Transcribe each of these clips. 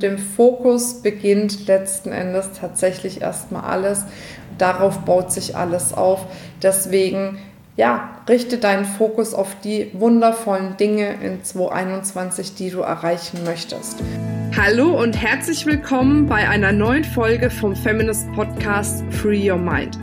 dem Fokus beginnt letzten Endes tatsächlich erstmal alles. Darauf baut sich alles auf. Deswegen, ja, richte deinen Fokus auf die wundervollen Dinge in 2021, die du erreichen möchtest. Hallo und herzlich willkommen bei einer neuen Folge vom Feminist Podcast Free Your Mind.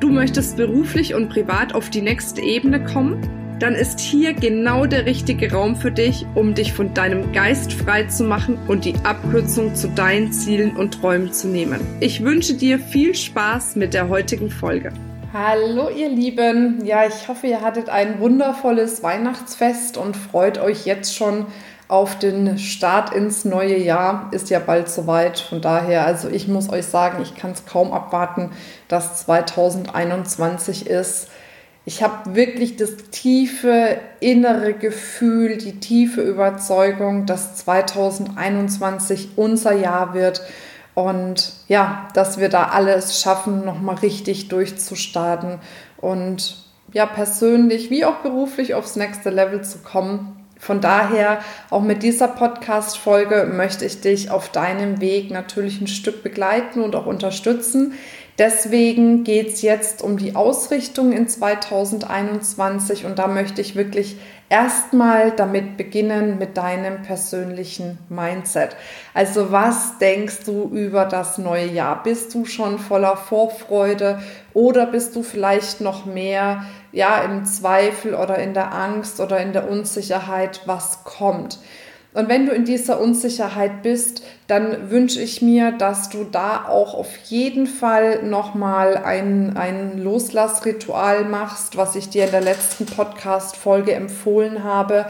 Du möchtest beruflich und privat auf die nächste Ebene kommen? Dann ist hier genau der richtige Raum für dich, um dich von deinem Geist frei zu machen und die Abkürzung zu deinen Zielen und Träumen zu nehmen. Ich wünsche dir viel Spaß mit der heutigen Folge. Hallo ihr Lieben, ja, ich hoffe, ihr hattet ein wundervolles Weihnachtsfest und freut euch jetzt schon auf den Start ins neue Jahr. Ist ja bald soweit. Von daher, also ich muss euch sagen, ich kann es kaum abwarten, dass 2021 ist ich habe wirklich das tiefe innere Gefühl, die tiefe Überzeugung, dass 2021 unser Jahr wird und ja, dass wir da alles schaffen, nochmal richtig durchzustarten und ja, persönlich wie auch beruflich aufs nächste Level zu kommen. Von daher, auch mit dieser Podcast-Folge möchte ich dich auf deinem Weg natürlich ein Stück begleiten und auch unterstützen. Deswegen geht es jetzt um die Ausrichtung in 2021 und da möchte ich wirklich erstmal damit beginnen mit deinem persönlichen Mindset. Also was denkst du über das neue Jahr? Bist du schon voller Vorfreude oder bist du vielleicht noch mehr ja im Zweifel oder in der Angst oder in der Unsicherheit, was kommt? Und wenn du in dieser Unsicherheit bist, dann wünsche ich mir, dass du da auch auf jeden Fall nochmal ein, ein Loslassritual machst, was ich dir in der letzten Podcast-Folge empfohlen habe,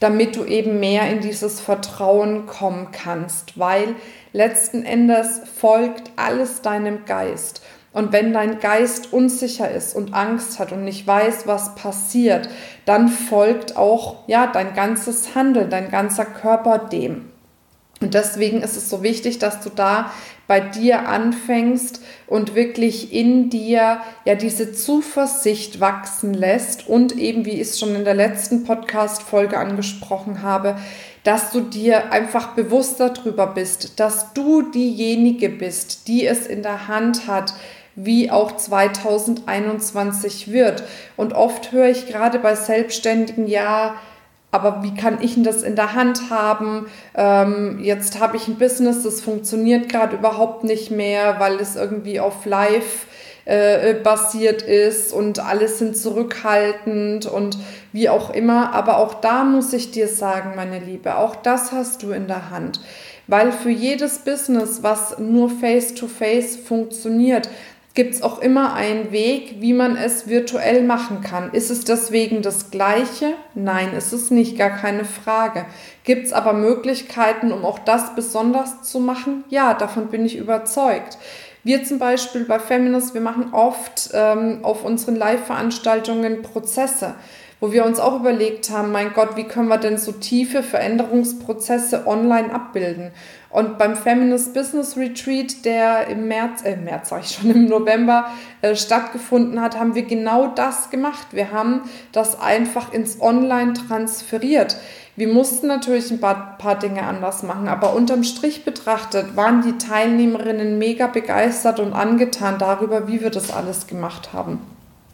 damit du eben mehr in dieses Vertrauen kommen kannst, weil letzten Endes folgt alles deinem Geist. Und wenn dein Geist unsicher ist und Angst hat und nicht weiß, was passiert, dann folgt auch ja dein ganzes Handeln, dein ganzer Körper dem. Und deswegen ist es so wichtig, dass du da bei dir anfängst und wirklich in dir ja diese Zuversicht wachsen lässt und eben, wie ich es schon in der letzten Podcast-Folge angesprochen habe, dass du dir einfach bewusster darüber bist, dass du diejenige bist, die es in der Hand hat, wie auch 2021 wird. Und oft höre ich gerade bei Selbstständigen, ja, aber wie kann ich denn das in der Hand haben? Ähm, jetzt habe ich ein Business, das funktioniert gerade überhaupt nicht mehr, weil es irgendwie auf Live äh, basiert ist und alles sind zurückhaltend und wie auch immer. Aber auch da muss ich dir sagen, meine Liebe, auch das hast du in der Hand. Weil für jedes Business, was nur face-to-face -face funktioniert, gibt es auch immer einen Weg, wie man es virtuell machen kann. Ist es deswegen das Gleiche? Nein, ist es nicht, gar keine Frage. Gibt es aber Möglichkeiten, um auch das besonders zu machen? Ja, davon bin ich überzeugt. Wir zum Beispiel bei Feminist, wir machen oft ähm, auf unseren Live-Veranstaltungen Prozesse wo wir uns auch überlegt haben, mein Gott, wie können wir denn so tiefe Veränderungsprozesse online abbilden? Und beim Feminist Business Retreat, der im März, äh, März sag ich schon, im November äh, stattgefunden hat, haben wir genau das gemacht. Wir haben das einfach ins Online transferiert. Wir mussten natürlich ein paar, paar Dinge anders machen, aber unterm Strich betrachtet waren die Teilnehmerinnen mega begeistert und angetan darüber, wie wir das alles gemacht haben.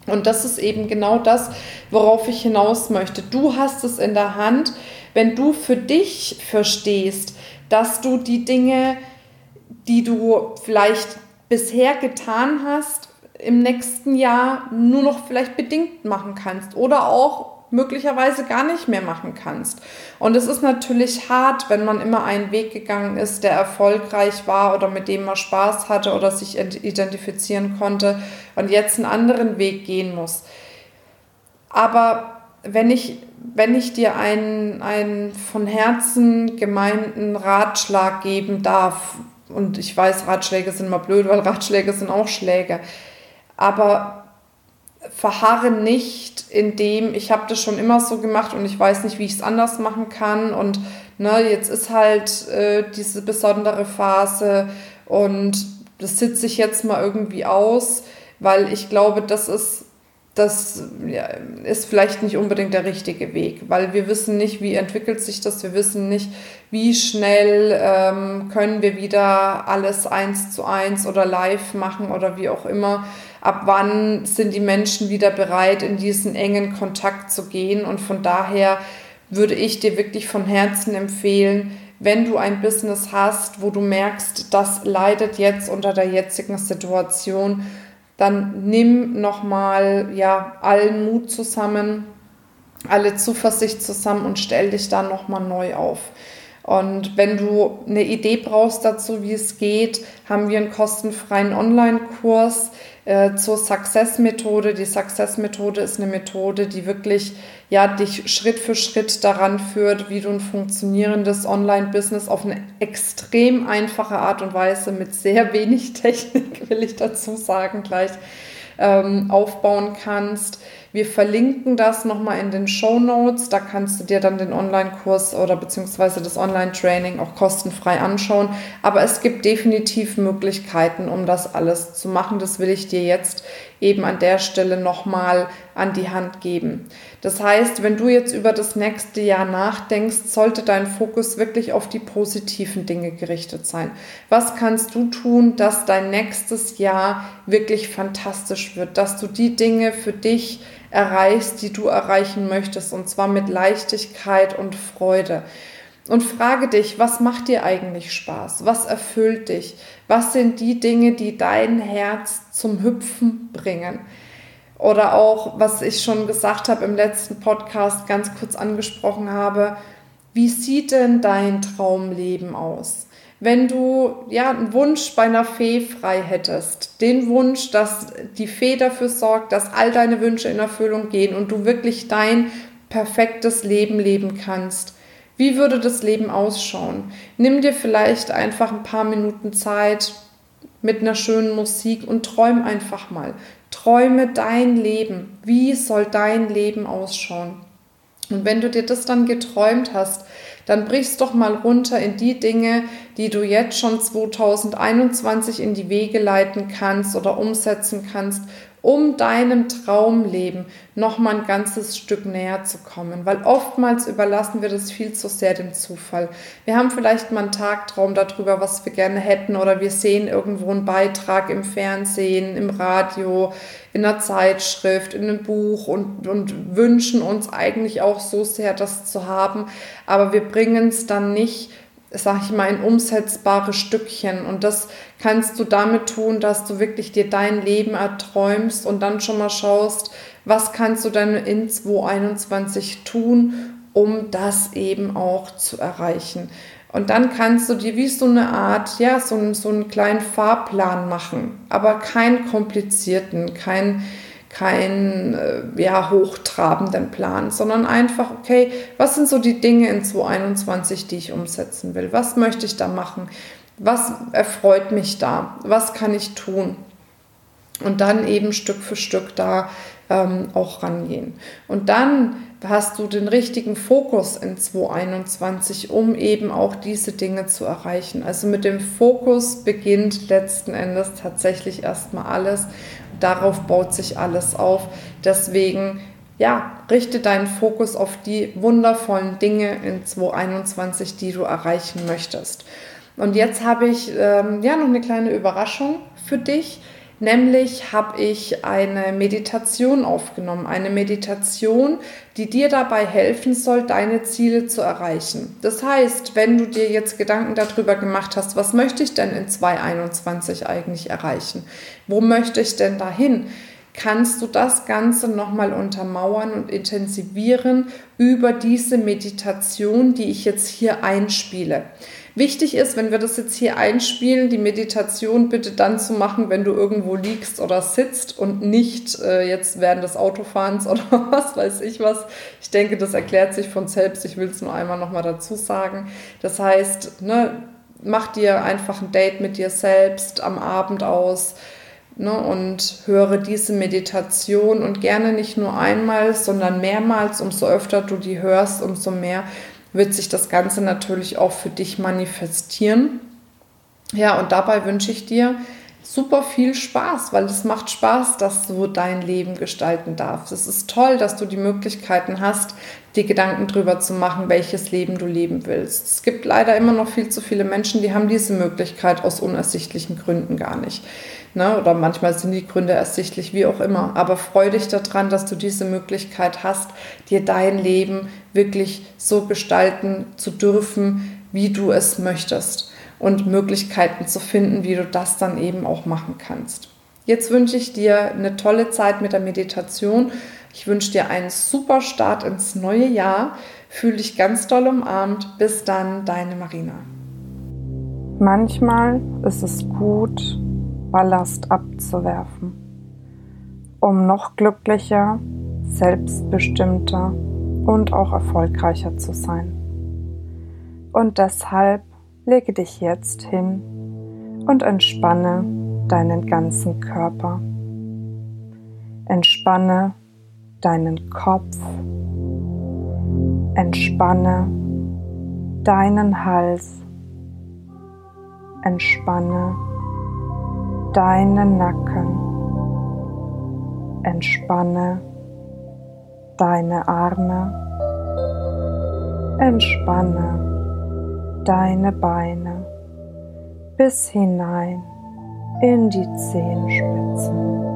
Und das ist eben genau das, worauf ich hinaus möchte. Du hast es in der Hand, wenn du für dich verstehst, dass du die Dinge, die du vielleicht bisher getan hast, im nächsten Jahr nur noch vielleicht bedingt machen kannst oder auch möglicherweise gar nicht mehr machen kannst. Und es ist natürlich hart, wenn man immer einen Weg gegangen ist, der erfolgreich war oder mit dem man Spaß hatte oder sich identifizieren konnte und jetzt einen anderen Weg gehen muss. Aber wenn ich, wenn ich dir einen, einen von Herzen gemeinten Ratschlag geben darf, und ich weiß, Ratschläge sind immer blöd, weil Ratschläge sind auch Schläge, aber verharre nicht in dem, ich habe das schon immer so gemacht und ich weiß nicht, wie ich es anders machen kann. Und ne, jetzt ist halt äh, diese besondere Phase und das sitze ich jetzt mal irgendwie aus, weil ich glaube, das ist das ja, ist vielleicht nicht unbedingt der richtige Weg, weil wir wissen nicht, wie entwickelt sich das, wir wissen nicht, wie schnell ähm, können wir wieder alles eins zu eins oder live machen oder wie auch immer. Ab wann sind die Menschen wieder bereit, in diesen engen Kontakt zu gehen? Und von daher würde ich dir wirklich von Herzen empfehlen, wenn du ein Business hast, wo du merkst, das leidet jetzt unter der jetzigen Situation, dann nimm nochmal ja, allen Mut zusammen, alle Zuversicht zusammen und stell dich dann nochmal neu auf. Und wenn du eine Idee brauchst dazu, wie es geht, haben wir einen kostenfreien Online-Kurs äh, zur Success-Methode. Die Success-Methode ist eine Methode, die wirklich ja, dich Schritt für Schritt daran führt, wie du ein funktionierendes Online-Business auf eine extrem einfache Art und Weise mit sehr wenig Technik, will ich dazu sagen, gleich ähm, aufbauen kannst. Wir verlinken das nochmal in den Show Notes. Da kannst du dir dann den Online-Kurs oder beziehungsweise das Online-Training auch kostenfrei anschauen. Aber es gibt definitiv Möglichkeiten, um das alles zu machen. Das will ich dir jetzt eben an der Stelle nochmal an die Hand geben. Das heißt, wenn du jetzt über das nächste Jahr nachdenkst, sollte dein Fokus wirklich auf die positiven Dinge gerichtet sein. Was kannst du tun, dass dein nächstes Jahr wirklich fantastisch wird, dass du die Dinge für dich erreichst, die du erreichen möchtest, und zwar mit Leichtigkeit und Freude. Und frage dich, was macht dir eigentlich Spaß? Was erfüllt dich? Was sind die Dinge, die dein Herz zum Hüpfen bringen? Oder auch, was ich schon gesagt habe im letzten Podcast, ganz kurz angesprochen habe, wie sieht denn dein Traumleben aus? Wenn du ja einen Wunsch bei einer Fee frei hättest, den Wunsch, dass die Fee dafür sorgt, dass all deine Wünsche in Erfüllung gehen und du wirklich dein perfektes Leben leben kannst. Wie würde das Leben ausschauen? Nimm dir vielleicht einfach ein paar Minuten Zeit mit einer schönen Musik und träum einfach mal. Träume dein Leben. Wie soll dein Leben ausschauen? Und wenn du dir das dann geträumt hast, dann brichst doch mal runter in die Dinge, die du jetzt schon 2021 in die Wege leiten kannst oder umsetzen kannst, um deinem Traumleben noch mal ein ganzes Stück näher zu kommen. Weil oftmals überlassen wir das viel zu sehr dem Zufall. Wir haben vielleicht mal einen Tagtraum darüber, was wir gerne hätten, oder wir sehen irgendwo einen Beitrag im Fernsehen, im Radio, in einer Zeitschrift, in einem Buch und, und wünschen uns eigentlich auch so sehr, das zu haben. Aber wir bringen es dann nicht sag ich mal, ein umsetzbares Stückchen. Und das kannst du damit tun, dass du wirklich dir dein Leben erträumst und dann schon mal schaust, was kannst du denn in 2021 tun, um das eben auch zu erreichen. Und dann kannst du dir wie so eine Art, ja, so, so einen kleinen Fahrplan machen, aber keinen komplizierten, keinen keinen äh, ja, hochtrabenden Plan, sondern einfach, okay, was sind so die Dinge in 2021, die ich umsetzen will? Was möchte ich da machen? Was erfreut mich da? Was kann ich tun? Und dann eben Stück für Stück da ähm, auch rangehen. Und dann hast du den richtigen Fokus in 2021, um eben auch diese Dinge zu erreichen. Also mit dem Fokus beginnt letzten Endes tatsächlich erstmal alles. Darauf baut sich alles auf. Deswegen, ja, richte deinen Fokus auf die wundervollen Dinge in 2021, die du erreichen möchtest. Und jetzt habe ich ähm, ja noch eine kleine Überraschung für dich. Nämlich habe ich eine Meditation aufgenommen, eine Meditation, die dir dabei helfen soll, deine Ziele zu erreichen. Das heißt, wenn du dir jetzt Gedanken darüber gemacht hast, was möchte ich denn in 2021 eigentlich erreichen? Wo möchte ich denn dahin? kannst du das Ganze nochmal untermauern und intensivieren über diese Meditation, die ich jetzt hier einspiele. Wichtig ist, wenn wir das jetzt hier einspielen, die Meditation bitte dann zu machen, wenn du irgendwo liegst oder sitzt und nicht äh, jetzt während des Autofahrens oder was weiß ich was. Ich denke, das erklärt sich von selbst. Ich will es nur einmal nochmal dazu sagen. Das heißt, ne, mach dir einfach ein Date mit dir selbst am Abend aus. Ne, und höre diese Meditation und gerne nicht nur einmal, sondern mehrmals. Umso öfter du die hörst, umso mehr wird sich das Ganze natürlich auch für dich manifestieren. Ja, und dabei wünsche ich dir super viel Spaß, weil es macht Spaß, dass du dein Leben gestalten darfst. Es ist toll, dass du die Möglichkeiten hast, dir Gedanken darüber zu machen, welches Leben du leben willst. Es gibt leider immer noch viel zu viele Menschen, die haben diese Möglichkeit aus unersichtlichen Gründen gar nicht. Ne? Oder manchmal sind die Gründe ersichtlich, wie auch immer. Aber freu dich daran, dass du diese Möglichkeit hast, dir dein Leben wirklich so gestalten zu dürfen, wie du es möchtest und Möglichkeiten zu finden, wie du das dann eben auch machen kannst. Jetzt wünsche ich dir eine tolle Zeit mit der Meditation. Ich wünsche dir einen super Start ins neue Jahr. Fühl dich ganz doll umarmt. Bis dann, deine Marina. Manchmal ist es gut, Ballast abzuwerfen, um noch glücklicher, selbstbestimmter und auch erfolgreicher zu sein. Und deshalb lege dich jetzt hin und entspanne deinen ganzen Körper. Entspanne deinen Kopf. Entspanne deinen Hals. Entspanne deinen Nacken. Entspanne deine Arme. Entspanne deine Beine bis hinein in die Zehenspitzen.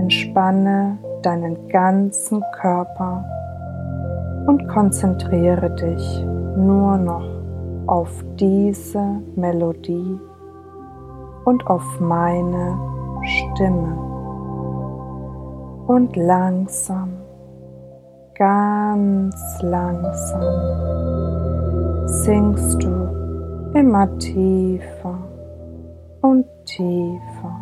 Entspanne deinen ganzen Körper und konzentriere dich nur noch auf diese Melodie und auf meine Stimme. Und langsam, ganz langsam sinkst du immer tiefer und tiefer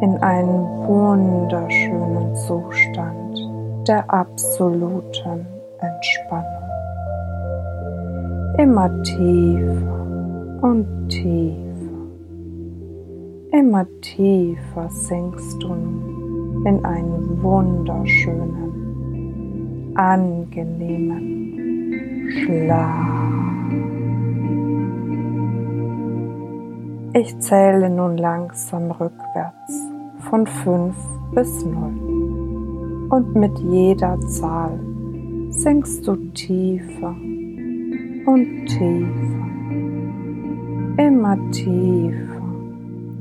in einen wunderschönen Zustand der absoluten Entspannung. Immer tiefer und tiefer, immer tiefer sinkst du nun in einen wunderschönen, angenehmen Schlaf. Ich zähle nun langsam rückwärts von 5 bis 0 und mit jeder Zahl sinkst du tiefer und tiefer, immer tiefer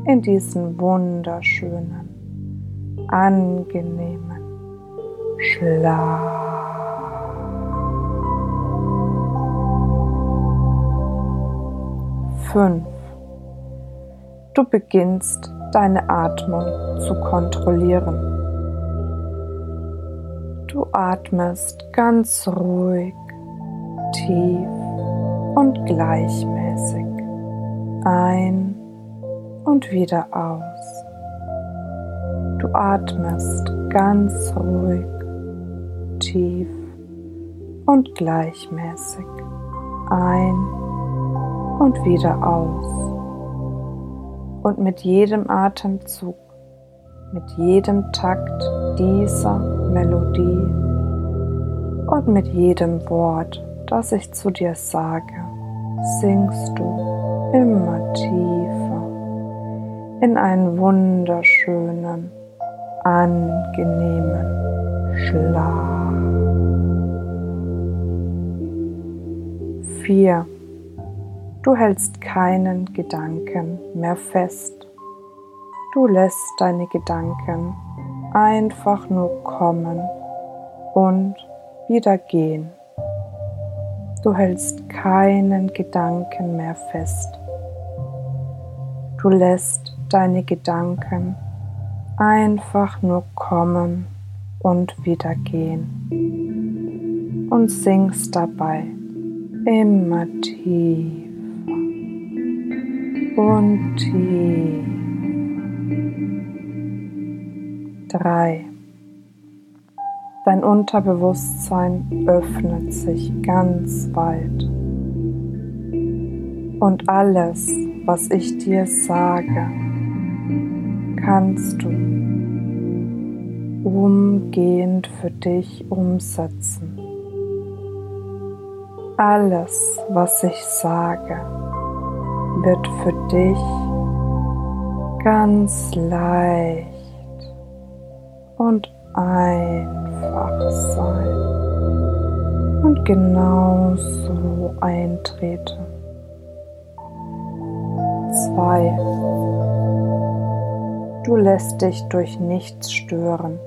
in diesen wunderschönen, angenehmen Schlaf. Fünf. Du beginnst deine Atmung zu kontrollieren. Du atmest ganz ruhig, tief und gleichmäßig ein und wieder aus. Du atmest ganz ruhig, tief und gleichmäßig ein und wieder aus und mit jedem Atemzug, mit jedem Takt dieser Melodie und mit jedem Wort, das ich zu dir sage, singst du immer tiefer in einen wunderschönen, angenehmen Schlaf. 4. Du hältst keinen Gedanken mehr fest. Du lässt deine Gedanken einfach nur kommen und wieder gehen. Du hältst keinen Gedanken mehr fest. Du lässt deine Gedanken einfach nur kommen und wieder gehen und singst dabei immer tief und tief. Drei. Dein Unterbewusstsein öffnet sich ganz weit. Und alles, was ich dir sage, kannst du umgehend für dich umsetzen. Alles, was ich sage, wird für dich ganz leicht und einfach sein und genau so eintreten. Zwei. Du lässt dich durch nichts stören,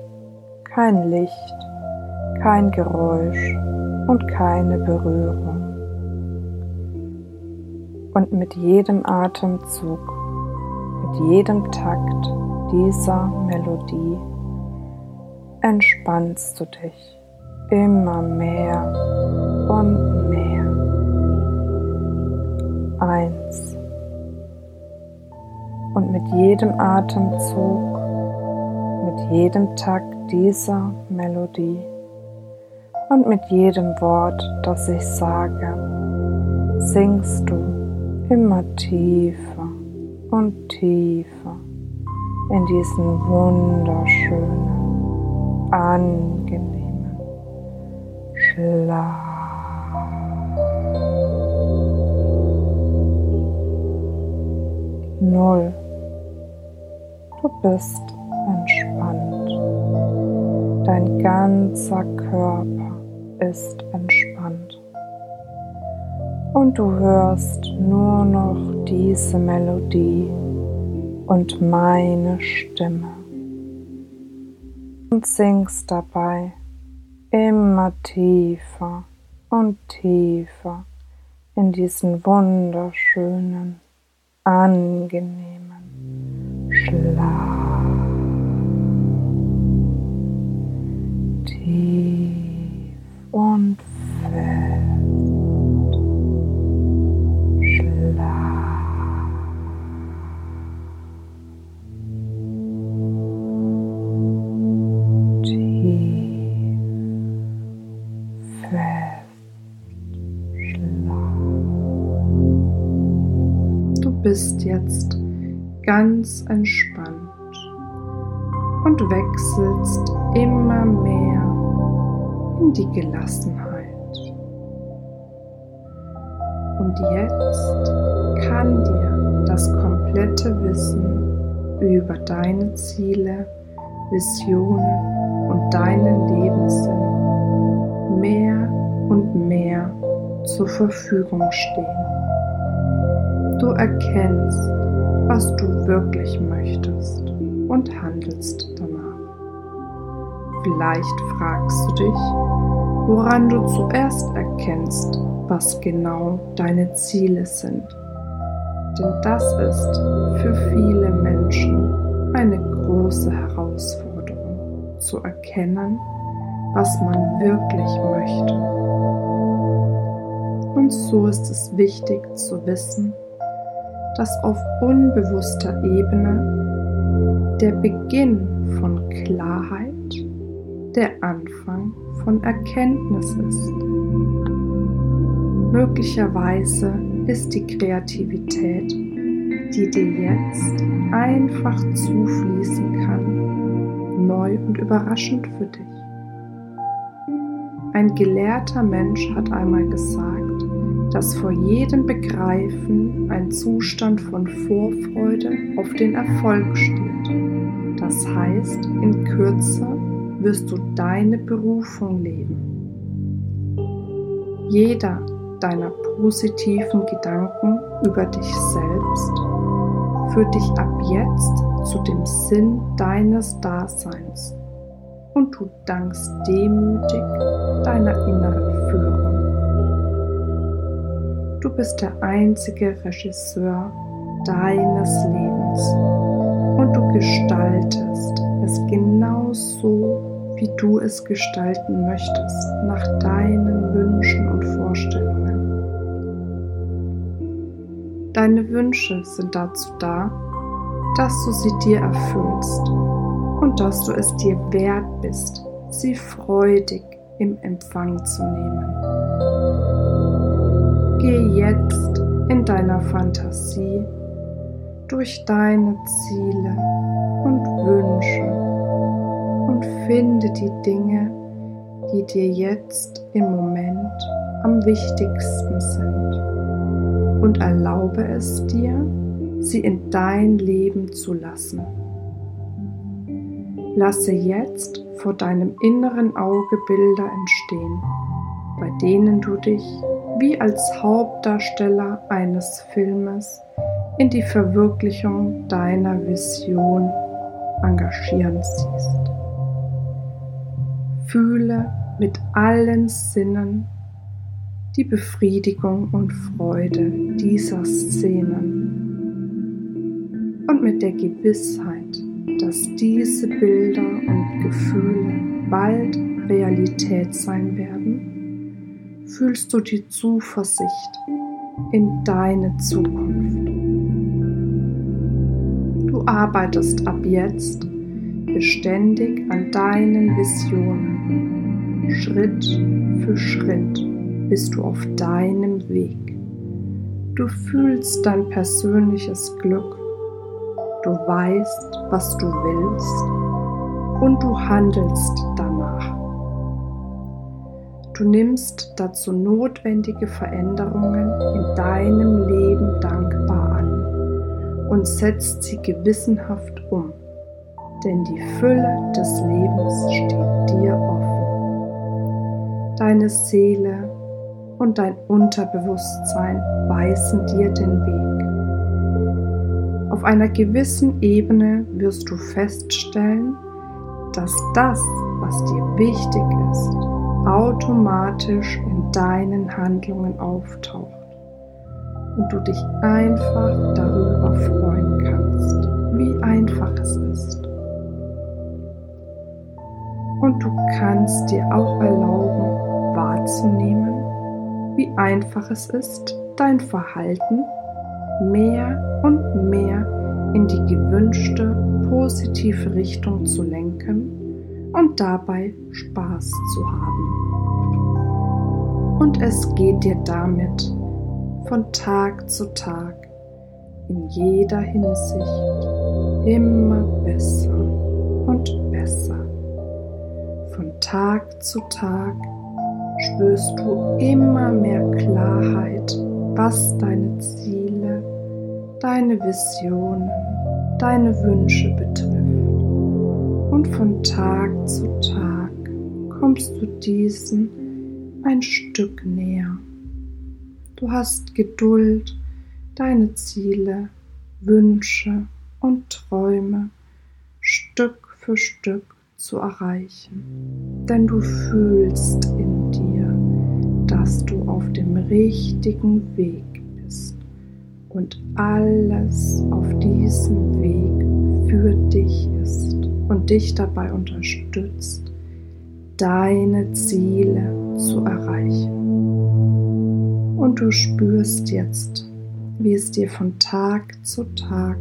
kein Licht, kein Geräusch und keine Berührung. Und mit jedem Atemzug, mit jedem Takt dieser Melodie entspannst du dich immer mehr und mehr. Eins. Und mit jedem Atemzug, mit jedem Takt dieser Melodie und mit jedem Wort, das ich sage, singst du immer tiefer und tiefer in diesen wunderschönen, angenehmen Schlaf. Null. Du bist entspannt. Dein ganzer Körper ist entspannt. Und du hörst nur noch diese Melodie und meine Stimme. Und singst dabei immer tiefer und tiefer in diesen wunderschönen, angenehmen Schlaf. Tief und bist jetzt ganz entspannt und wechselst immer mehr in die Gelassenheit. Und jetzt kann dir das komplette Wissen über deine Ziele, Visionen und deinen Lebenssinn mehr und mehr zur Verfügung stehen. Du erkennst, was du wirklich möchtest und handelst danach. Vielleicht fragst du dich, woran du zuerst erkennst, was genau deine Ziele sind. Denn das ist für viele Menschen eine große Herausforderung, zu erkennen, was man wirklich möchte. Und so ist es wichtig zu wissen, dass auf unbewusster Ebene der Beginn von Klarheit der Anfang von Erkenntnis ist. Möglicherweise ist die Kreativität, die dir jetzt einfach zufließen kann, neu und überraschend für dich. Ein gelehrter Mensch hat einmal gesagt, dass vor jedem Begreifen ein Zustand von Vorfreude auf den Erfolg steht. Das heißt, in Kürze wirst du deine Berufung leben. Jeder deiner positiven Gedanken über dich selbst führt dich ab jetzt zu dem Sinn deines Daseins und du dankst demütig deiner inneren Führung. Du bist der einzige Regisseur deines Lebens und du gestaltest es genau so, wie du es gestalten möchtest, nach deinen Wünschen und Vorstellungen. Deine Wünsche sind dazu da, dass du sie dir erfüllst und dass du es dir wert bist, sie freudig im Empfang zu nehmen. Geh jetzt in deiner Fantasie durch deine Ziele und Wünsche und finde die Dinge, die dir jetzt im Moment am wichtigsten sind und erlaube es dir, sie in dein Leben zu lassen. Lasse jetzt vor deinem inneren Auge Bilder entstehen, bei denen du dich wie als Hauptdarsteller eines Filmes in die Verwirklichung deiner Vision engagieren siehst. Fühle mit allen Sinnen die Befriedigung und Freude dieser Szenen und mit der Gewissheit, dass diese Bilder und Gefühle bald Realität sein werden, fühlst du die Zuversicht in deine Zukunft. Du arbeitest ab jetzt beständig an deinen Visionen, Schritt für Schritt bist du auf deinem Weg. Du fühlst dein persönliches Glück. Du weißt, was du willst und du handelst. Du nimmst dazu notwendige Veränderungen in deinem Leben dankbar an und setzt sie gewissenhaft um, denn die Fülle des Lebens steht dir offen. Deine Seele und dein Unterbewusstsein weisen dir den Weg. Auf einer gewissen Ebene wirst du feststellen, dass das, was dir wichtig ist, automatisch in deinen Handlungen auftaucht und du dich einfach darüber freuen kannst, wie einfach es ist. Und du kannst dir auch erlauben, wahrzunehmen, wie einfach es ist, dein Verhalten mehr und mehr in die gewünschte positive Richtung zu lenken und dabei Spaß zu haben. Und es geht dir damit von Tag zu Tag in jeder Hinsicht immer besser und besser. Von Tag zu Tag spürst du immer mehr Klarheit, was deine Ziele, deine Visionen, deine Wünsche betrifft. Und von Tag zu Tag kommst du diesen ein Stück näher. Du hast Geduld, deine Ziele, Wünsche und Träume Stück für Stück zu erreichen. Denn du fühlst in dir, dass du auf dem richtigen Weg bist und alles auf diesem Weg für dich ist und dich dabei unterstützt, deine Ziele zu erreichen. Und du spürst jetzt, wie es dir von Tag zu Tag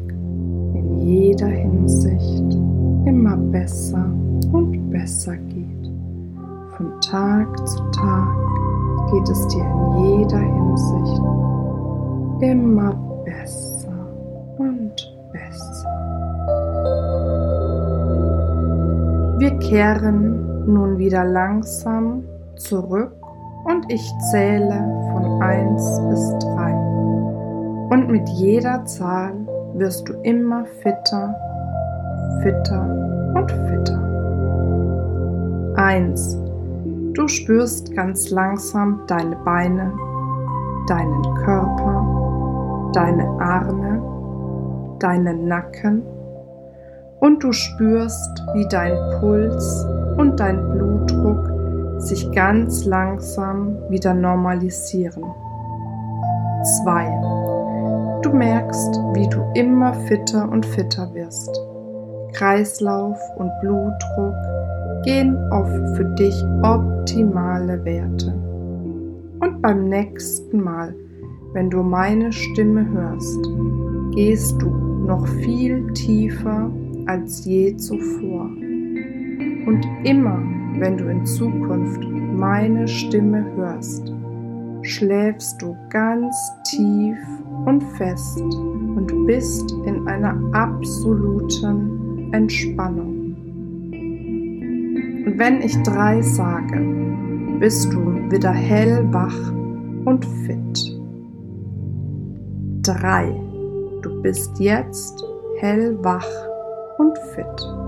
in jeder Hinsicht immer besser und besser geht. Von Tag zu Tag geht es dir in jeder Hinsicht immer besser und besser. Wir kehren nun wieder langsam zurück und ich zähle von 1 bis 3. Und mit jeder Zahl wirst du immer fitter, fitter und fitter. 1. Du spürst ganz langsam deine Beine, deinen Körper, deine Arme, deinen Nacken und du spürst, wie dein Puls und dein Blutdruck sich ganz langsam wieder normalisieren. 2. Du merkst, wie du immer fitter und fitter wirst. Kreislauf und Blutdruck gehen auf für dich optimale Werte. Und beim nächsten Mal, wenn du meine Stimme hörst, gehst du noch viel tiefer als je zuvor. Und immer, wenn du in Zukunft meine Stimme hörst, schläfst du ganz tief und fest und bist in einer absoluten Entspannung. Und wenn ich drei sage, bist du wieder hellwach und fit. Drei. Du bist jetzt hellwach fit.